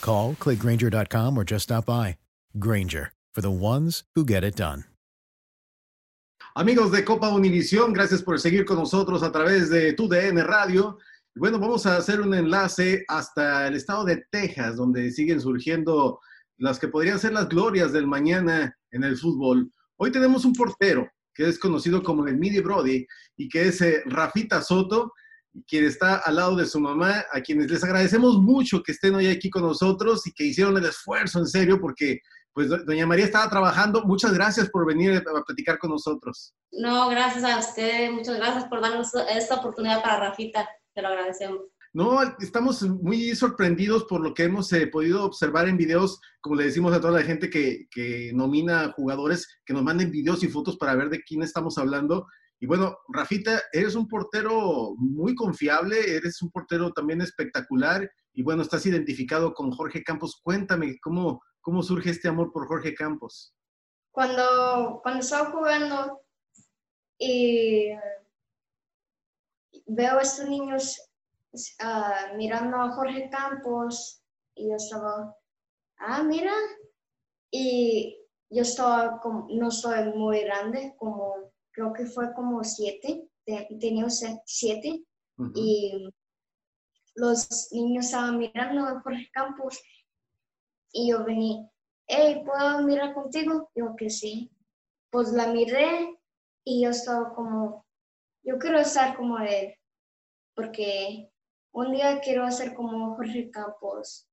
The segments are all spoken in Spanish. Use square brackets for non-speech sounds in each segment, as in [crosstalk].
Call, clickgranger.com, or just stop by. Granger, for the ones who get it done. Amigos de Copa Univisión, gracias por seguir con nosotros a través de tu DN Radio. Bueno, vamos a hacer un enlace hasta el estado de Texas, donde siguen surgiendo las que podrían ser las glorias del mañana en el fútbol. Hoy tenemos un portero que es conocido como el Midi Brody y que es eh, Rafita Soto, quien está al lado de su mamá, a quienes les agradecemos mucho que estén hoy aquí con nosotros y que hicieron el esfuerzo en serio porque pues do- doña María estaba trabajando. Muchas gracias por venir a platicar con nosotros. No, gracias a usted, muchas gracias por darnos esta oportunidad para Rafita, te lo agradecemos. No, estamos muy sorprendidos por lo que hemos eh, podido observar en videos, como le decimos a toda la gente que, que nomina jugadores, que nos manden videos y fotos para ver de quién estamos hablando. Y bueno, Rafita, eres un portero muy confiable, eres un portero también espectacular y bueno, estás identificado con Jorge Campos. Cuéntame, ¿cómo, cómo surge este amor por Jorge Campos? Cuando, cuando estaba jugando y veo a estos niños ah, mirando a Jorge Campos y yo estaba, ah, mira, y yo estaba como, no soy muy grande, como creo que fue como siete, te- tenía siete, Ujú. y los niños estaban mirando a Jorge Campos y yo vení, hey, ¿puedo mirar contigo? Digo que sí. Pues la miré y yo estaba como, yo quiero estar como él, porque un día quiero ser como Jorge Campos.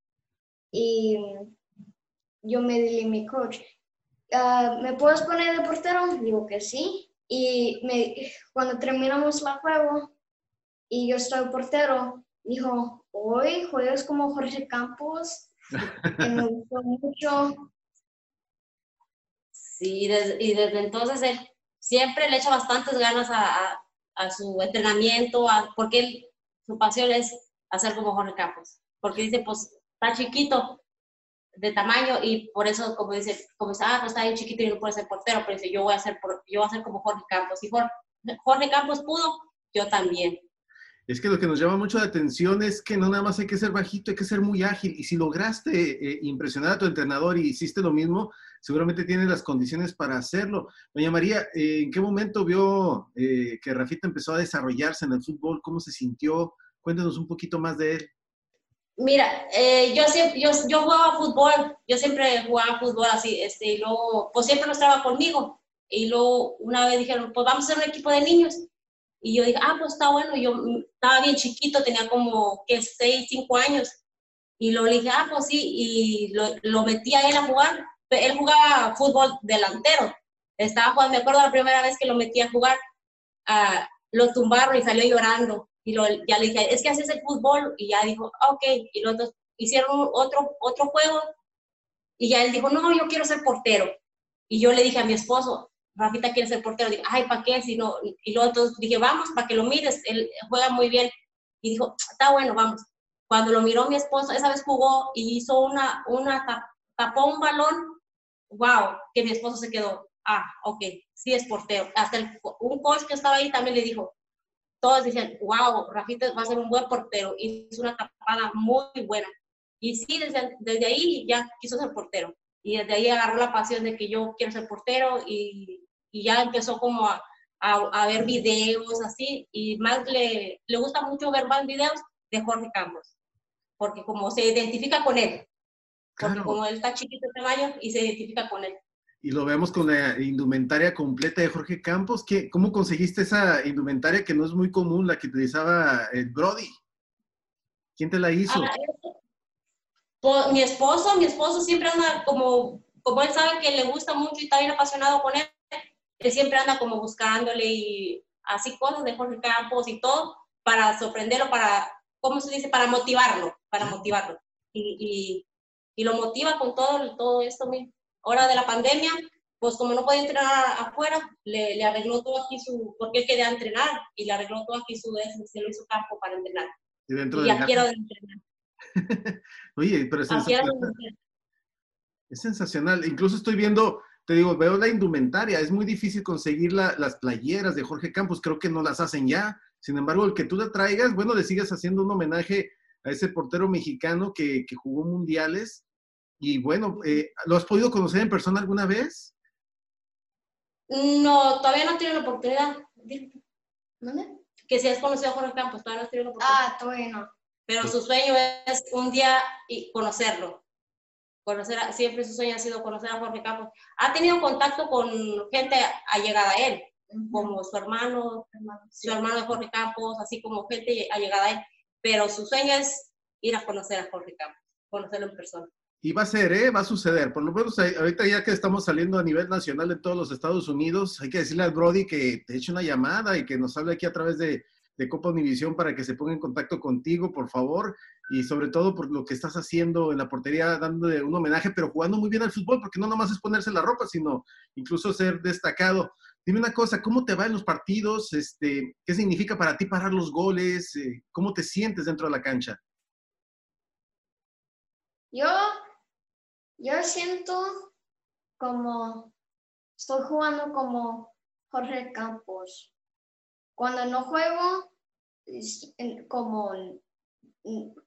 Y yo me dije a mi coach, "Ah, ¿me puedes poner de portero? Digo que sí. Y me, cuando terminamos el juego y yo estoy portero, dijo, hoy juegas como Jorge Campos. Y me gustó mucho. [laughs] Sí, y desde entonces él siempre le echa bastantes ganas a, a- su entrenamiento, a- porque su pasión es hacer como Jorge Campos. Porque dice, pues está chiquito de tamaño y por eso, como dice, como dice, ah, pues está bien chiquito y no puede ser portero, pero dice, yo voy a ser, yo voy a ser como Jorge Campos. Y Jorge, Jorge Campos pudo, yo también. Es que lo que nos llama mucho la atención es que no nada más hay que ser bajito, hay que ser muy ágil. Y si lograste eh, impresionar a tu entrenador y hiciste lo mismo, seguramente tienes las condiciones para hacerlo. Doña María, eh, ¿en qué momento vio eh, que Rafita empezó a desarrollarse en el fútbol? ¿Cómo se sintió? Cuéntanos un poquito más de él. Mira, eh, yo siempre, yo, yo jugaba fútbol, yo siempre jugaba fútbol así, este, y luego, pues siempre no estaba conmigo. Y luego una vez dijeron, pues vamos a hacer un equipo de niños. Y yo dije, ah, pues está bueno, yo mm, estaba bien chiquito, tenía como, que 6, 5 años. Y luego le dije, ah, pues sí, y lo, lo metí a él a jugar. Él jugaba fútbol delantero. estaba jugando, me acuerdo la primera vez que lo metí a jugar, uh, lo tumbaron y salió llorando. Y lo, ya le dije, es que haces el fútbol. Y ya dijo, ok. Y los dos hicieron otro, otro juego. Y ya él dijo, no, yo quiero ser portero. Y yo le dije a mi esposo, Rafita quiere ser portero. Dije, ay, ¿para qué? Si no, y luego entonces dije, vamos, para que lo mires. Él juega muy bien. Y dijo, está bueno, vamos. Cuando lo miró mi esposo, esa vez jugó y hizo una, una tapó un balón. Wow, que mi esposo se quedó. Ah, ok, sí es portero. Hasta el, un coach que estaba ahí también le dijo, todos dicen, wow, Rafita va a ser un buen portero. Y es una tapada muy buena. Y sí, desde, desde ahí ya quiso ser portero. Y desde ahí agarró la pasión de que yo quiero ser portero y, y ya empezó como a, a, ver videos así. Y más le, le gusta mucho ver más videos de Jorge Campos. Porque como se identifica con él. Porque como él está chiquito de tamaño y se identifica con él y lo vemos con la indumentaria completa de Jorge Campos. ¿Qué, ¿Cómo conseguiste esa indumentaria que no es muy común, la que utilizaba el Brody? ¿Quién te la hizo? Ah, mi esposo, mi esposo siempre anda como, como él sabe que le gusta mucho y está bien apasionado con él, él siempre anda como buscándole y así cosas de Jorge Campos y todo para sorprenderlo, para, ¿cómo se dice? Para motivarlo, para motivarlo. Y, y, y lo motiva con todo, todo esto mismo hora de la pandemia, pues como no podía entrenar afuera, le, le, arregló todo aquí su, porque él quería entrenar, y le arregló todo aquí su, se lo hizo campo para entrenar. Y dentro y de quiero entrenar. [laughs] Oye, pero es sensacional. es sensacional. Incluso estoy viendo, te digo, veo la indumentaria. Es muy difícil conseguir la, las playeras de Jorge Campos. Creo que no las hacen ya. Sin embargo, el que tú la traigas, bueno, le sigues haciendo un homenaje a ese portero mexicano que, que jugó mundiales y bueno, eh, ¿lo has podido conocer en persona alguna vez? No, todavía no tenido la oportunidad. ¿Dónde? Que si has conocido a Jorge Campos, todavía no has tenido la oportunidad. Ah, todavía no. Pero su sueño es un día conocerlo. Conocer siempre su sueño ha sido conocer a Jorge Campos. Ha tenido contacto con gente allegada a él, como su hermano, su hermano de Jorge Campos, así como gente allegada a él. Pero su sueño es ir a conocer a Jorge Campos, conocerlo en persona. Y va a ser, ¿eh? Va a suceder. Por lo menos ahorita ya que estamos saliendo a nivel nacional en todos los Estados Unidos, hay que decirle al Brody que te eche una llamada y que nos hable aquí a través de, Copa Univisión para que se ponga en contacto contigo, por favor. Y sobre todo por lo que estás haciendo en la portería, dándole un homenaje, pero jugando muy bien al fútbol, porque no nomás es ponerse la ropa, sino incluso ser destacado. Dime una cosa, ¿cómo te va en los partidos? Este, ¿Qué significa para ti parar los goles? Eh, ¿Cómo te sientes dentro de la cancha? Yo yo siento como estoy jugando como Jorge Campos. Cuando no juego, como,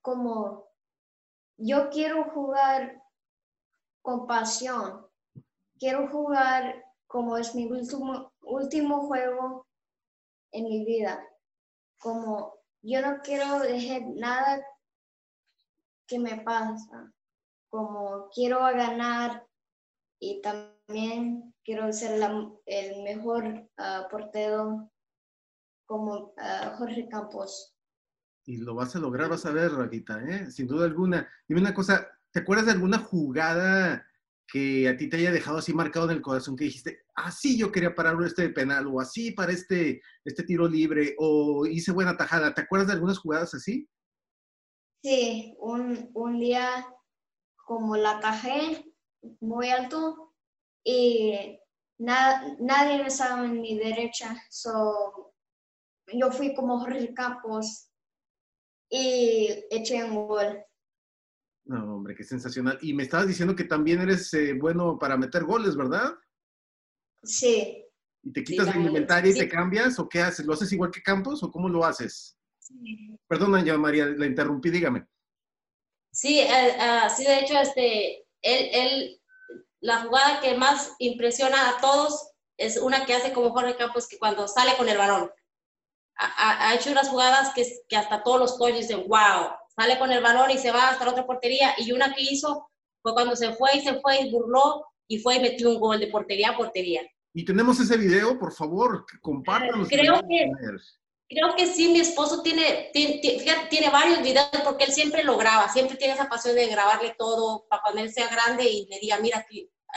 como yo quiero jugar con pasión. Quiero jugar como es mi último, juego en mi vida. Como yo no quiero dejar nada que me pasa como quiero ganar y también quiero ser el mejor ah, portero como ah, Jorge Campos. Y lo vas a lograr, vas a ver, Rafita, ¿eh? sin duda alguna. Dime una cosa, ¿te acuerdas de alguna jugada que a ti te haya dejado así marcado en el corazón que dijiste, así yo quería parar este penal o así para este, este tiro libre o hice buena tajada? ¿Te acuerdas de algunas jugadas así? Sí, un, un día como la cajé muy alto y nadie me estaba en mi derecha. So, yo fui como Jorge Campos y eché un gol. No, hombre, qué sensacional. Y me estabas diciendo que también eres eh, bueno para meter goles, ¿verdad? Sí. ¿Y te quitas el inventario y te cambias o qué haces? ¿Lo haces igual que Campos o cómo lo haces? Sí. Perdona, ya María, la interrumpí, dígame. Sí, eh, ah, sí, de hecho, este, él, él, la jugada que más impresiona a todos es una que hace como Jorge Campos, que cuando sale con el balón. Ha, ha hecho unas jugadas que, que hasta todos los coaches dicen, wow, sale con el balón y se va hasta la otra portería. Y una que hizo fue cuando se fue y se fue y burló y fue y metió un gol de portería a portería. Y tenemos ese video, por favor, compártanos. Creo que, Creo que sí, mi esposo tiene, tiene, tiene, varios videos porque él siempre lo graba, siempre tiene esa pasión de grabarle todo para cuando él sea grande y le diga, mira,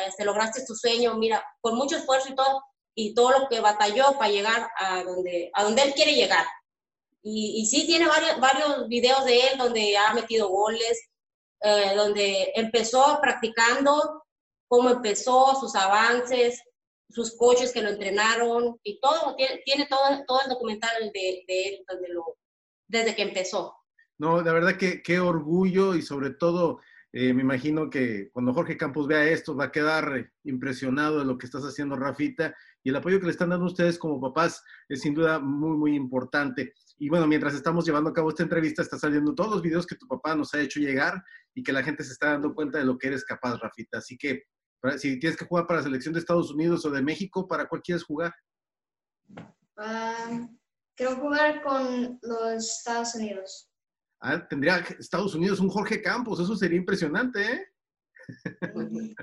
este, lograste tu sueño, mira, con mucho esfuerzo y todo, y todo lo que batalló para llegar a donde, a donde él quiere llegar. Y, y sí tiene varios, varios videos de él donde ha metido goles, eh, donde empezó practicando, cómo empezó, sus avances, sus coches que lo entrenaron y todo, tiene, todo, todo el documental de, de él lo, desde que empezó. No, la verdad que qué orgullo y sobre todo eh, me imagino que cuando Jorge Campos vea esto va a quedar impresionado de lo que estás haciendo, Rafita, y el apoyo que le están dando ustedes como papás es sin duda muy, muy importante. Y bueno, mientras estamos llevando a cabo esta entrevista, está saliendo todos los videos que tu papá nos ha hecho llegar y que la gente se está dando cuenta de lo que eres capaz, Rafita. Así que si tienes que jugar para la selección de Estados Unidos o de México, ¿para cuál quieres jugar? Ah, quiero jugar con los Estados Unidos. Ah, tendría Estados Unidos un Jorge Campos, eso sería impresionante, ¿eh? [laughs]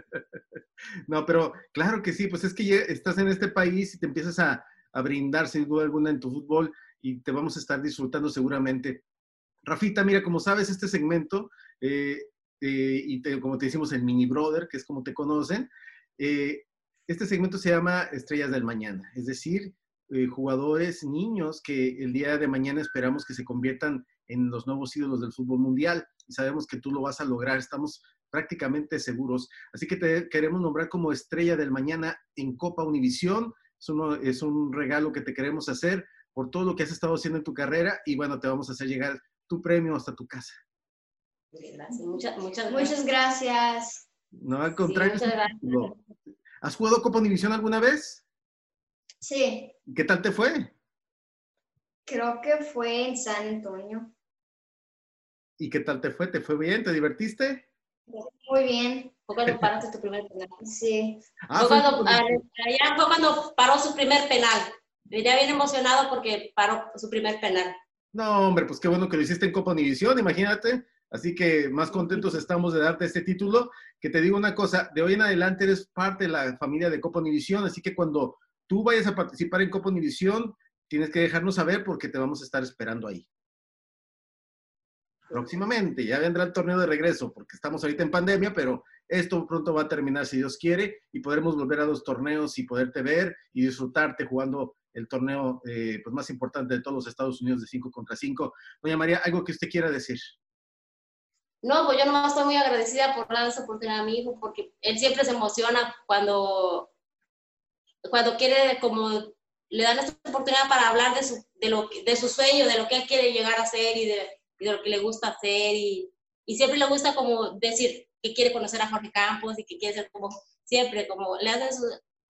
no, pero claro que sí, pues es que estás en este país y te empiezas a, brindar sin duda alguna en tu fútbol y te vamos a estar disfrutando seguramente. Rafita, mira, como sabes, este segmento, eh, eh, y como te decimos, el Mini Brother, que es como te conocen, eh, este segmento se llama Estrellas del Mañana, es decir, jugadores, niños que el día de mañana esperamos que se conviertan en los nuevos ídolos del fútbol mundial y sabemos que tú lo vas a lograr, estamos prácticamente seguros. Así que te queremos nombrar como estrella del mañana en Copa Univisión. Es, es un regalo que te queremos hacer por todo lo que has estado haciendo en tu carrera y bueno, te vamos a hacer llegar tu premio hasta tu casa. Gracias, muchas, muchas, muchas gracias. No, al contrario. ¿Has jugado Copa Univisión alguna vez? Sí. ¿Qué tal te fue? Creo que fue en San Antonio. ¿Y qué tal te fue? ¿Te fue bien? ¿Te divertiste? Muy bien. Fue cuando paraste tu primer penal. [laughs] Sí. Ah, fue cuando, allá fue cuando paró su primer penal. Venía bien emocionado porque paró su primer penal. No, hombre, pues qué bueno que lo hiciste en Copa Univisión, imagínate. Así que más contentos estamos de darte este título. Que te digo una cosa, de hoy en adelante eres parte de la familia de Copa Univisión, así que cuando tú vayas a participar en Copa Univisión, tienes que dejarnos saber porque te vamos a estar esperando ahí próximamente. Ya vendrá el torneo de regreso, porque estamos ahorita en pandemia, pero esto pronto va a terminar si Dios quiere y podremos volver a los torneos y poderte ver y disfrutarte jugando el torneo eh, pues más importante de todos los Estados Unidos de 5 contra 5. Doña María, ¿algo que usted quiera decir? No, pues yo nomás estoy muy agradecida por darle esa oportunidad a mi hijo, porque él siempre se emociona cuando, cuando quiere, como le dan esta oportunidad para hablar de su, de, lo, de su sueño, de lo que él quiere llegar a ser y de, lo que le gusta hacer. Y, y siempre le gusta como decir que quiere conocer a Jorge Campos y que quiere ser como siempre, como le haces,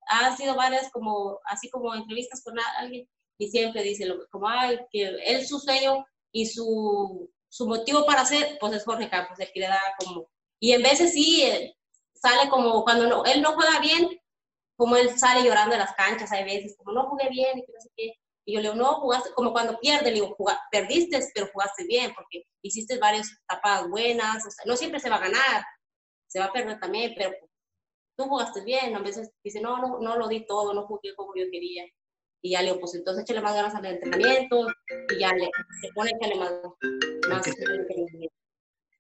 ha sido varias como, así como entrevistas con alguien y siempre dice como, ay, que él su sueño y su, su motivo para hacer, pues es Jorge Campos, el que le da como, y en veces sí, eh, sale como cuando no, él no juega bien, como él sale llorando en las canchas, hay veces, como no jugué bien y no sé qué, yo le digo, no, jugaste, como cuando pierdes, le digo, perdiste, pero jugaste bien, porque hiciste varias tapadas buenas, o no siempre se va a ganar, se va a perder también, pero tú jugaste bien, a veces dice, no, no, no lo di todo, no jugué como yo quería. Y ya le digo, pues entonces échale más ganas al entrenamiento, y ya le, se pone que más, más entrenamiento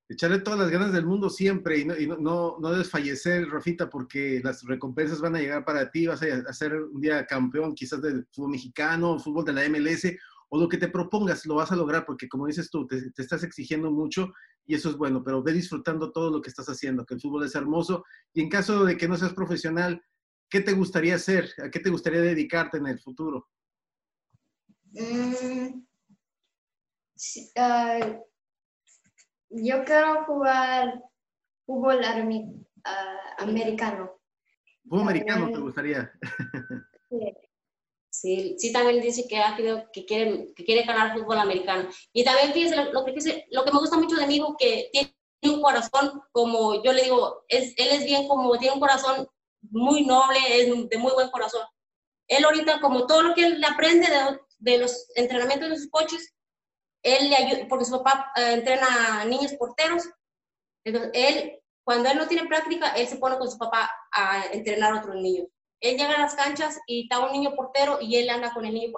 echarle todas las ganas del mundo siempre y no, y no, no, desfallecer, Rafita, porque las recompensas van a llegar para ti, vas a, ser un día campeón quizás del fútbol mexicano, fútbol de la MLS, o lo que te propongas, lo vas a lograr, porque como dices tú, te, estás exigiendo mucho y eso es bueno, pero ve disfrutando todo lo que estás haciendo, que el fútbol es hermoso, y en caso de que no seas profesional, ¿qué te gustaría hacer? ¿A qué te gustaría dedicarte en el futuro? Mm, yo quiero jugar fútbol ah, americano. ¿Fútbol americano te gustaría? [laughs] Sí. Sí, también dice que ha que quiere, que quiere ganar fútbol americano. Y también fíjese lo, que dice, lo que me gusta mucho de mi hijo, que tiene un corazón, como yo le digo, es, él es bien como, tiene un corazón muy noble, es de muy buen corazón. Él ahorita, como todo lo que él aprende de, los entrenamientos de sus coches, él le ayuda, porque su papá eh, entrena a niños porteros, entonces él, cuando él no tiene práctica, él se pone con su papá a entrenar a otros niños. Él llega a las canchas y está un niño portero y él anda con el niño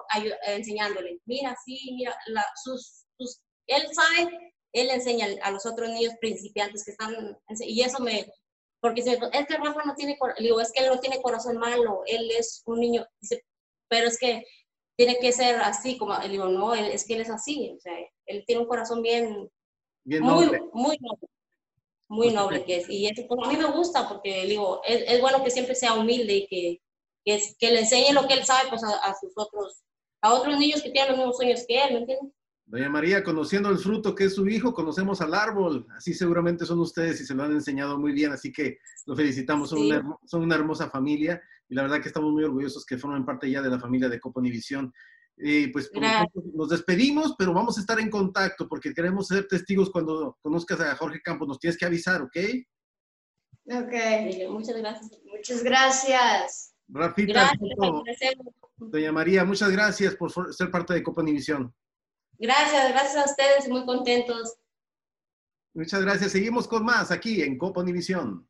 enseñándole, mira, sí, mira, sus, sus, él sabe, él enseña a los otros niños principiantes que están, y eso me, porque dice, es que Rafa no tiene, digo, es que él no tiene corazón malo, él es un niño, dice, pero es que tiene que ser así, como, digo, no, él, es que él es así, o sea, él tiene un corazón bien, Bien muy, noble. muy noble, muy noble que es, y eso pues, a mí me gusta, porque digo, es, es bueno que siempre sea humilde y que, que, es- que le enseñe lo que él sabe, pues, a, a sus otros, a otros niños que tienen los mismos sueños que él, ¿me entiendes? Doña María, conociendo el fruto que es su hijo, conocemos al árbol. Así seguramente son ustedes y se lo han enseñado muy bien. Así que los felicitamos. Son, Sí. una, son una hermosa familia y la verdad que estamos muy orgullosos que formen parte ya de la familia de Copa Univisión. Y pues por nos despedimos, pero vamos a estar en contacto porque queremos ser testigos cuando conozcas a Jorge Campos. Nos tienes que avisar, ¿ok? Ok, Muchas gracias. muchas gracias. Rafita, Gracias. Doña María, muchas gracias por ser parte de Copa Univisión. Gracias, gracias a ustedes, muy contentos. Muchas gracias. Seguimos con más aquí en Copa Univisión.